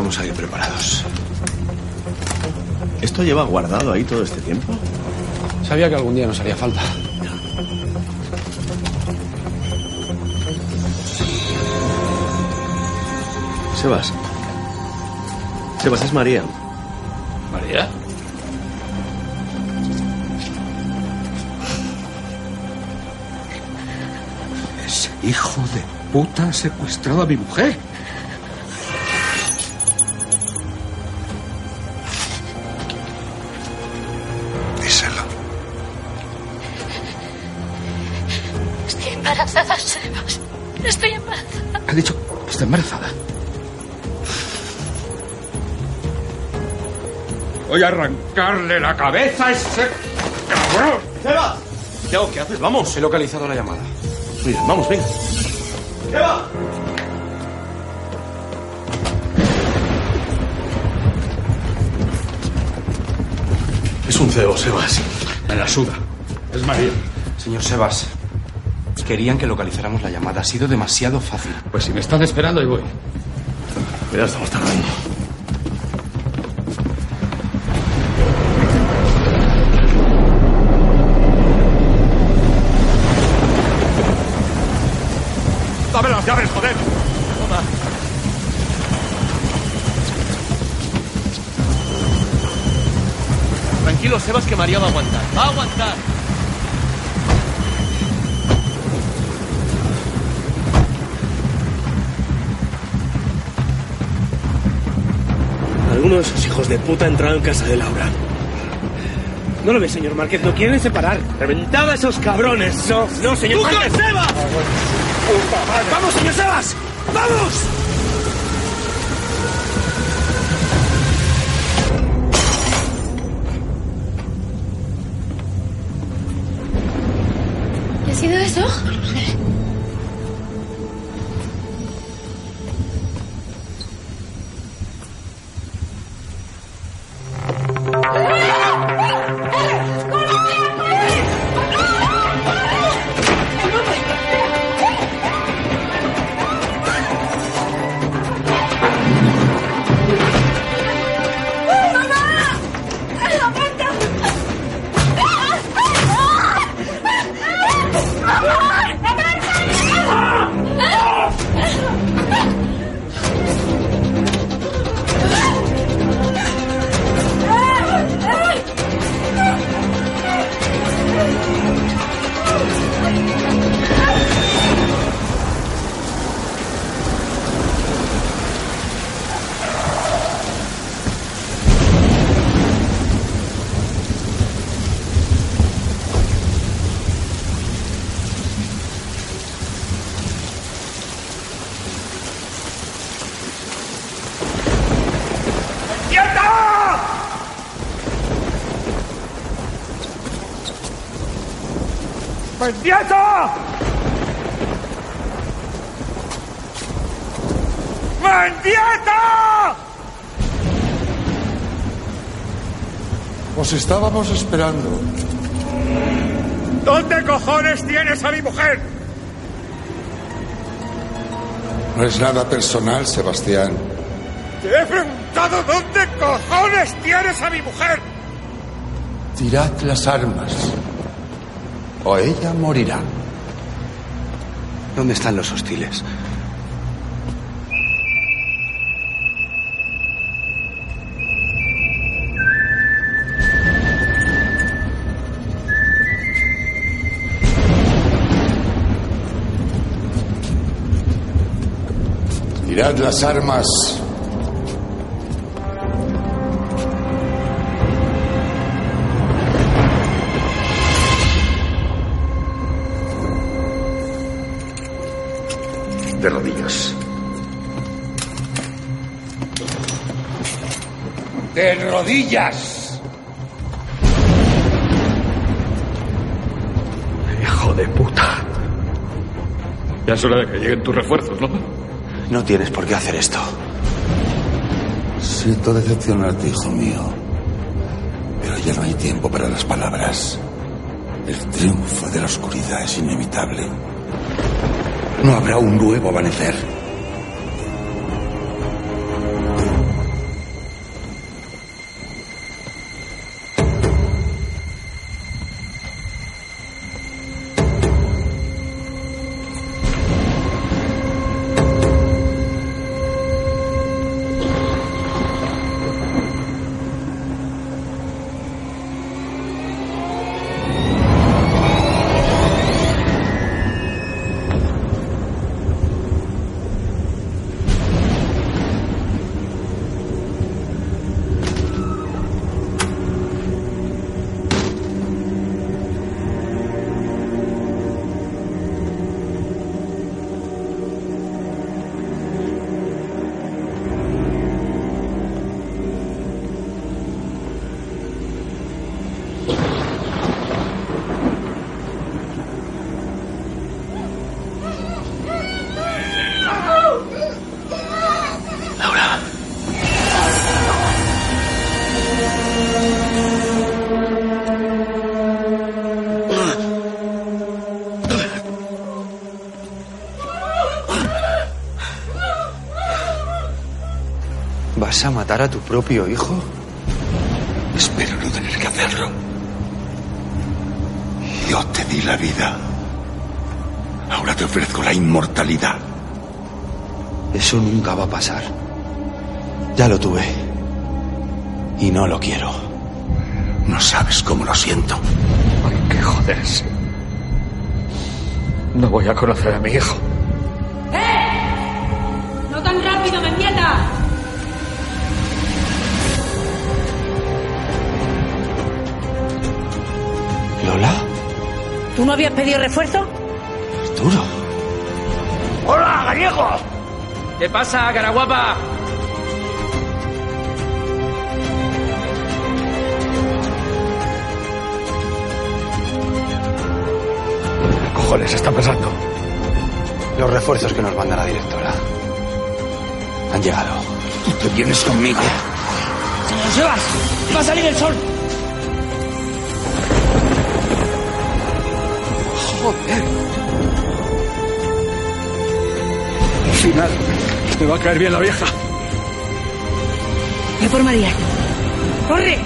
Vamos a ir preparados. ¿Esto lleva guardado ahí todo este tiempo? Sabía que algún día nos haría falta. Sebas. Sebas, es María. ¿María? Ese hijo de puta ha secuestrado a mi mujer. Voy a arrancarle la cabeza a ese cabrón. ¡Sebas! Tiago, ¿qué haces? Vamos. He localizado la llamada. Mira, vamos, venga. ¡Eva! Es un cebo, Sebas. Me la suda. Es María. Señor Sebas, querían que localizáramos la llamada. Ha sido demasiado fácil. Pues si me están esperando, y voy. Ya estamos tardando. ¡Dame las llaves, joder! Toma. Tranquilo, Sebas, que María va a aguantar. Va a aguantar. Alguno de esos hijos de puta ha entrado en casa de Laura. No lo ve, señor Márquez, no quieren separar. ¡Reventad a esos cabrones! No, no, señor ¡Busca Márquez. Sebas! ¡Vamos, señor Sebas! ¡Vamos! ¿Qué ha sido eso? ¡Mendieta! ¡Mendieta! Os estábamos esperando. ¿Dónde cojones tienes a mi mujer? No es nada personal, Sebastián. Te he preguntado dónde cojones tienes a mi mujer. Tirad las armas. O ella morirá. ¿Dónde están los hostiles? Tirad las armas. De rodillas. De rodillas. Hijo de puta. Ya es hora de que lleguen tus refuerzos, ¿no? No tienes por qué hacer esto. Siento decepcionarte, hijo mío. Pero ya no hay tiempo para las palabras. El triunfo de la oscuridad es inevitable. No habrá un nuevo amanecer. ¿Vas a matar a tu propio hijo? Espero no tener que hacerlo. Yo te di la vida. Ahora te ofrezco la inmortalidad. Eso nunca va a pasar. Ya lo tuve. Y no lo quiero. No sabes cómo lo siento. Hay que joderse. No voy a conocer a mi hijo. ¿Tú no habías pedido refuerzo? Arturo. ¡Hola, gallego! ¿Qué pasa, cara guapa? ¿Qué cojones está pasando? Los refuerzos que nos manda la directora. Han llegado. Tú te vienes conmigo. ¡Señor Sebas! ¡Va a salir el sol! Joder. Al final, me va a caer bien la vieja. Ve por María. ¡Corre!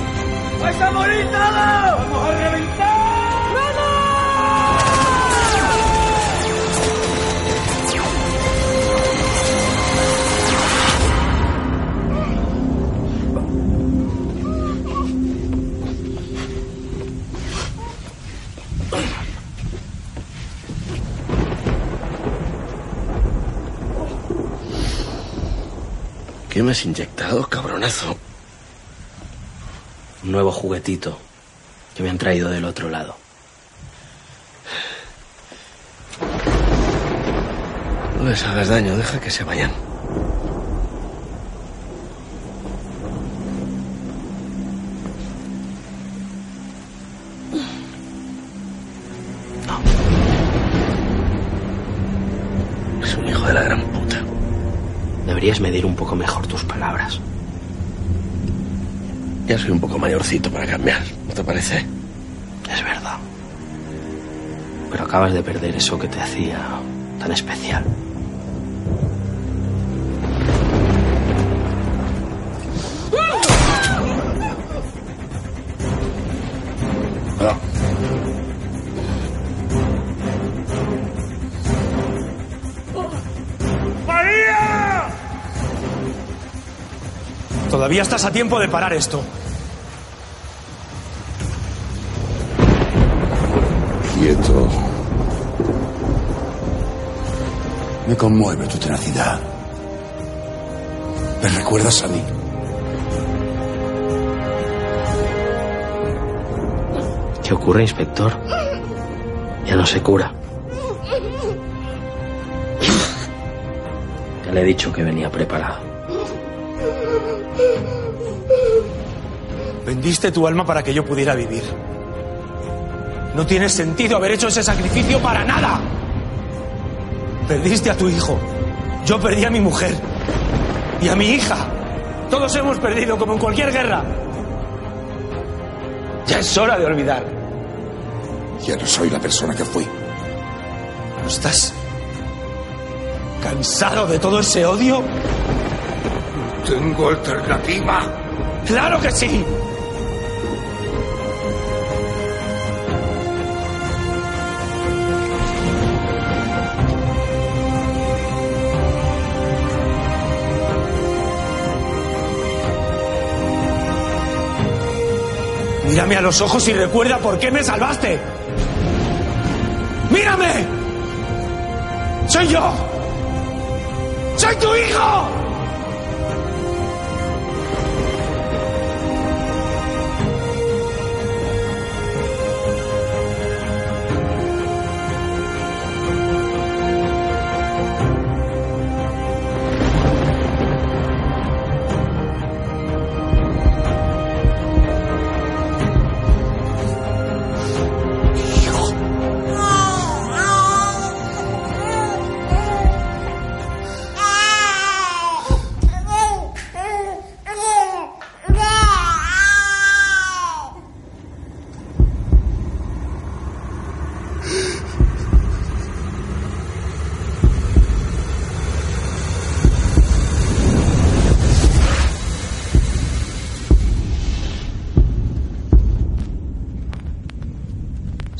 ¡Vais a morir todos! ¡Vamos a reventar! Me has inyectado, cabronazo? Un nuevo juguetito que me han traído del otro lado. No les hagas daño, deja que se vayan. Es un hijo de la gran puta. Deberías medir un poco mejor tus palabras. Ya soy un poco mayorcito para cambiar, ¿no te parece? Es verdad. Pero acabas de perder eso que te hacía tan especial. Todavía estás a tiempo de parar esto. Quieto. Me conmueve tu tenacidad. ¿Me recuerdas a mí? ¿Qué ocurre, inspector? Ya no se cura. Ya le he dicho que venía preparado. Vendiste tu alma para que yo pudiera vivir. No tiene sentido haber hecho ese sacrificio para nada. Perdiste a tu hijo. Yo perdí a mi mujer. Y a mi hija. Todos hemos perdido, como en cualquier guerra. Ya es hora de olvidar. Ya no soy la persona que fui. ¿No estás cansado de todo ese odio? Tengo alternativa. ¡Claro que sí! A los ojos y recuerda por qué me salvaste. ¡Mírame! ¡Soy yo! ¡Soy tu hijo!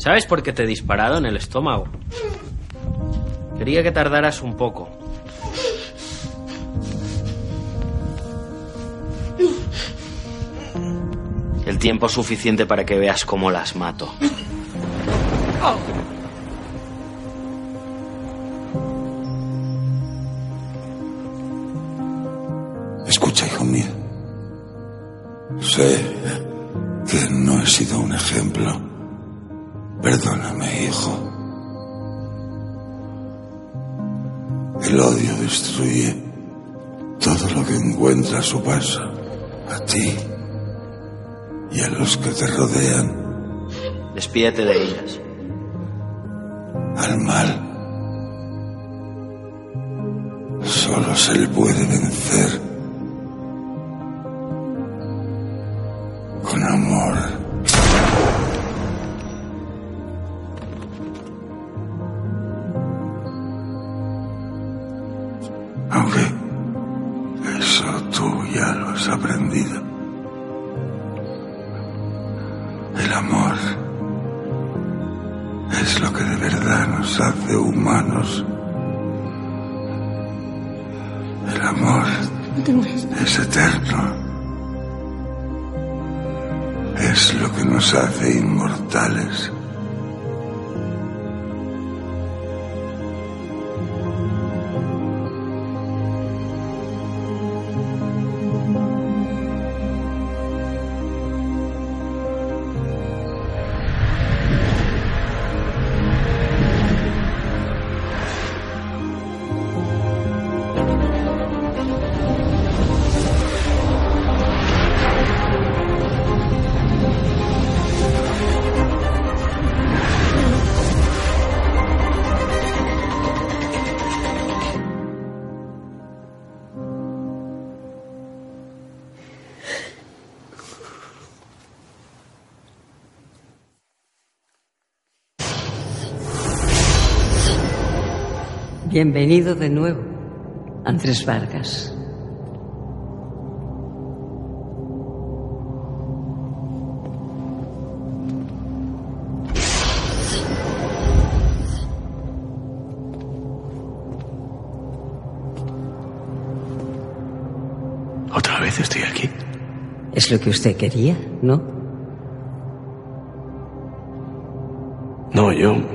¿Sabes por qué te he disparado en el estómago? Quería que tardaras un poco. El tiempo suficiente para que veas cómo las mato. Que te rodean. Despídete de ellas. Al mal. Solo se le puede vencer. El amor es lo que de verdad nos hace humanos. El amor es eterno. Es lo que nos hace inmortales. Bienvenido de nuevo, Andrés Vargas. Otra vez estoy aquí. Es lo que usted quería, ¿no? No, yo.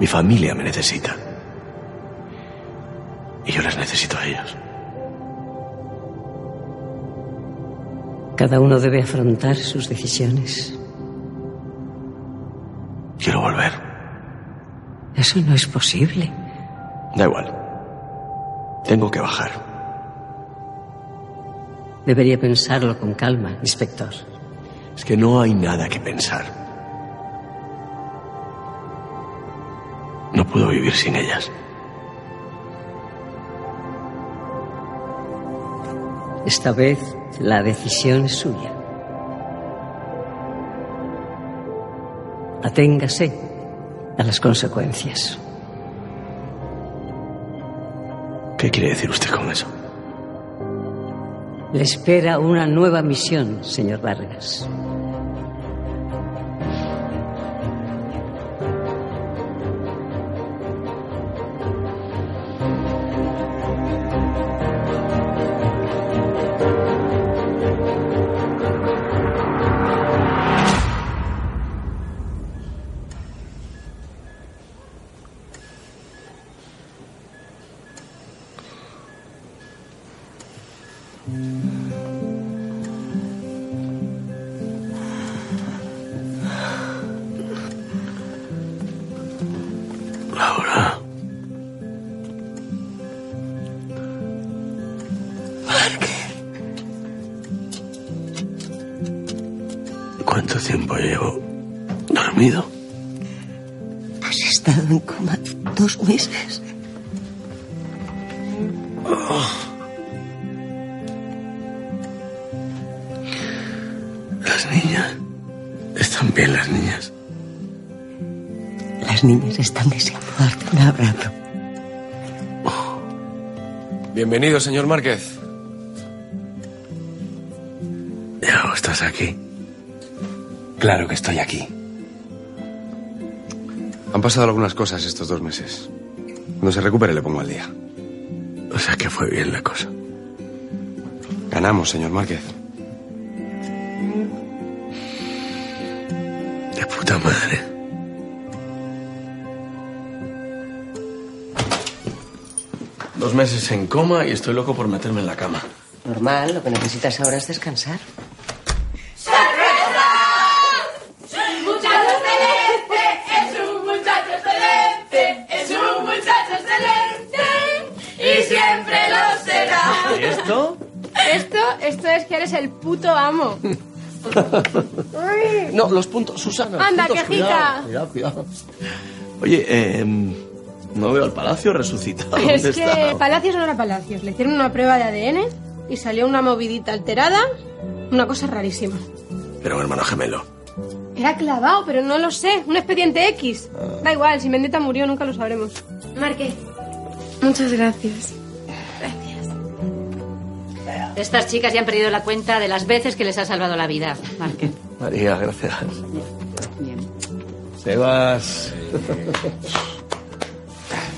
Mi familia me necesita. Y yo les necesito a ellos. Cada uno debe afrontar sus decisiones. Quiero volver. Eso no es posible. Da igual. Tengo que bajar. Debería pensarlo con calma, inspector. Es que no hay nada que pensar. No puedo vivir sin ellas. Esta vez la decisión es suya. Aténgase a las consecuencias. ¿Qué quiere decir usted con eso? Le espera una nueva misión, señor Vargas. Bienvenido, señor Márquez. Ya estás aquí. Claro que estoy aquí. Han pasado algunas cosas estos dos meses. Cuando se recupere le pongo al día. O sea que fue bien la cosa. Ganamos, señor Márquez. Meses en coma y estoy loco por meterme en la cama. Normal, lo que necesitas ahora es descansar. Muchacho excelente, es un muchacho excelente, es un muchacho excelente y siempre lo será. ¿Y esto? Esto, esto es que eres el puto amo. [laughs] No, los puntos, Susana. Anda, puntos, quejita. Cuidado, cuidado, cuidado. Oye, eh, no veo al palacio resucitado. ¿Dónde Es que está? Palacios no era Palacios. Le hicieron una prueba de ADN y salió una movidita alterada. Una cosa rarísima. Era un hermano gemelo. Era clavado, pero no lo sé. Un expediente X. Da igual, si Mendetta murió nunca lo sabremos. Marque. Muchas gracias. Estas chicas ya han perdido la cuenta de las veces que les ha salvado la vida. Márquez. María, gracias. Bien. Sebas. [laughs]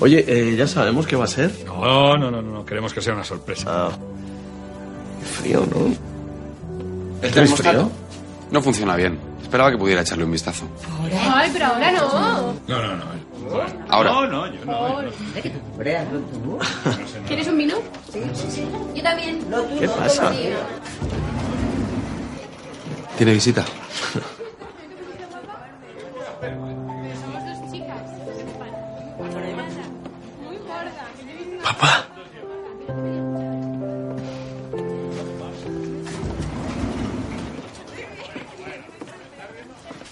Oye, eh, ¿ya sabemos qué va a ser? No, no, no, no, no, queremos que sea una sorpresa. Ah. Frío, ¿no? ¿El frío? No funciona bien. Esperaba que pudiera echarle un vistazo. Ay, pero ahora no. No, no, no. Ahora. No, no, yo no. no. ¿Quieres un vino? Sí, sí, sí. Yo también. ¿Qué pasa? ¿Tiene visita? [laughs] Papá.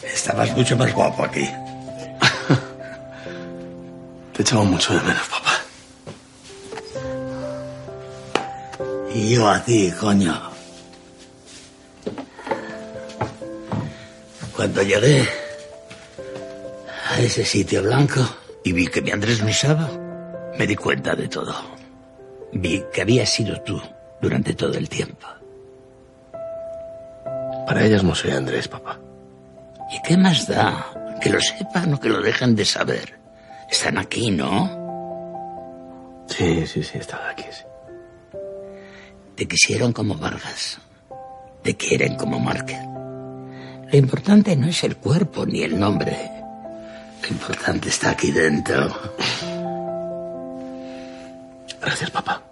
Estabas mucho más guapo aquí. [laughs] Te echaba mucho de menos, papá. Y yo a ti, coño. Cuando llegué a ese sitio blanco y vi que mi Andrés no usaba, me di cuenta de todo. Vi que había sido tú durante todo el tiempo. Para ellas no soy Andrés, papá. ¿Y qué más da? Que lo sepan o que lo dejen de saber. Están aquí, ¿no? Sí, sí, sí, están aquí, sí. Te quisieron como Vargas. Te quieren como Márquez. Lo importante no es el cuerpo ni el nombre. Lo importante está aquí dentro. Gracias, papá.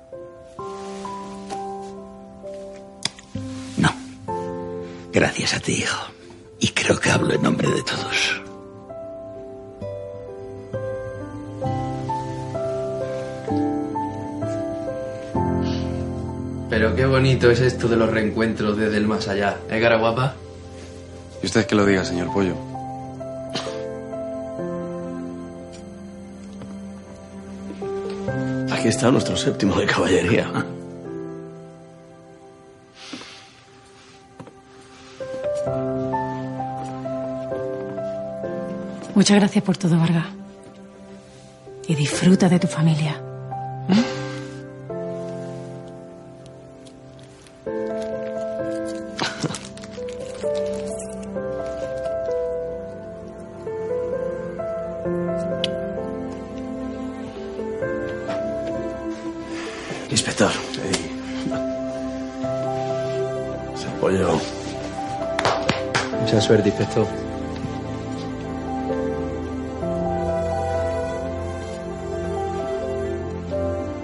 Gracias a ti, hijo. Y creo que hablo en nombre de todos. Pero qué bonito es esto de los reencuentros desde el más allá. ¿Eh, cara guapa? Y usted que lo diga, señor Pollo. Aquí está nuestro séptimo de caballería. Muchas gracias por todo, Vargas. Y disfruta de tu familia. Inspector. Suerte, inspector.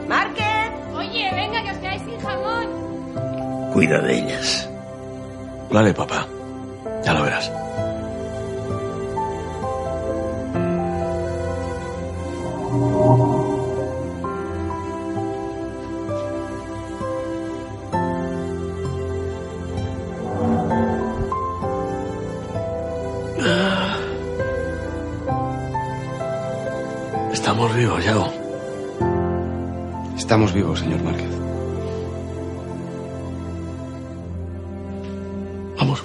¡Márquez! Oye, venga, que os quedáis sin jamón. Cuida de ellas. Vale, papá. Estamos vivos, señor Márquez. Vamos.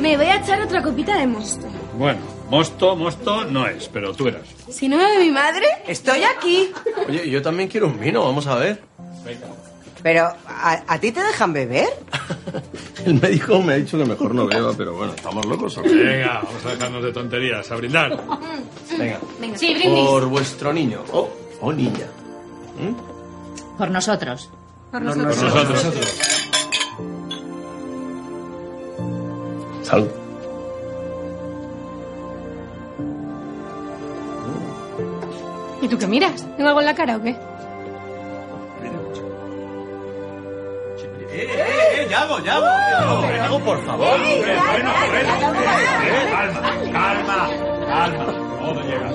Me voy a echar otra copita de mosto. Bueno, mosto, mosto no es, pero tú eras. Si no me ve mi madre, estoy aquí. Oye, yo también quiero un vino, vamos a ver. Pero, ¿a, a ti te dejan beber? [laughs] El médico me ha dicho que mejor no beba, pero bueno, ¿estamos locos o qué? Venga, vamos a dejarnos de tonterías, a brindar. Venga. Venga. Sí, brindis. Por vuestro niño. O o niña. Por nosotros. Por nosotros. Por nosotros. Salud. ¿Y tú qué miras? ¿Tengo algo en la cara o qué? ¡Eh, eh, eh! ¡Yago, Yago! ¡Yago, Yago, por favor! Bueno, bueno, calma, calma, calma. Todo llega.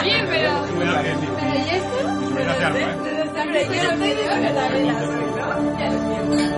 Oye, [laughs] pero... ¿Pero y